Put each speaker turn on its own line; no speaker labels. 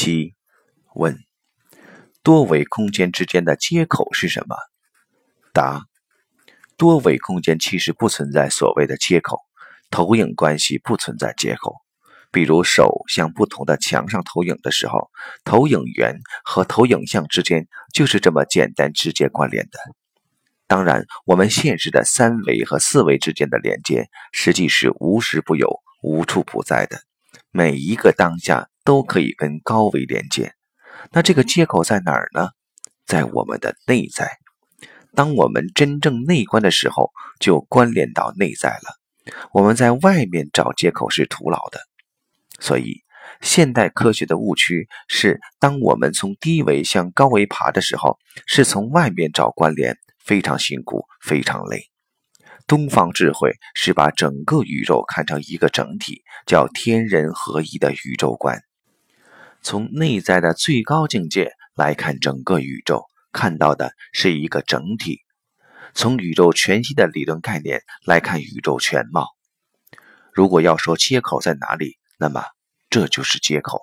七问：多维空间之间的接口是什么？答：多维空间其实不存在所谓的接口，投影关系不存在接口。比如手向不同的墙上投影的时候，投影源和投影像之间就是这么简单直接关联的。当然，我们现实的三维和四维之间的连接，实际是无时不有、无处不在的。每一个当下都可以跟高维连接。那这个接口在哪儿呢？在我们的内在。当我们真正内观的时候，就关联到内在了。我们在外面找接口是徒劳的。所以，现代科学的误区是：当我们从低维向高维爬的时候，是从外面找关联，非常辛苦，非常累。东方智慧是把整个宇宙看成一个整体，叫天人合一的宇宙观。从内在的最高境界来看整个宇宙，看到的是一个整体；从宇宙全息的理论概念来看宇宙全貌。如果要说接口在哪里？那么，这就是接口。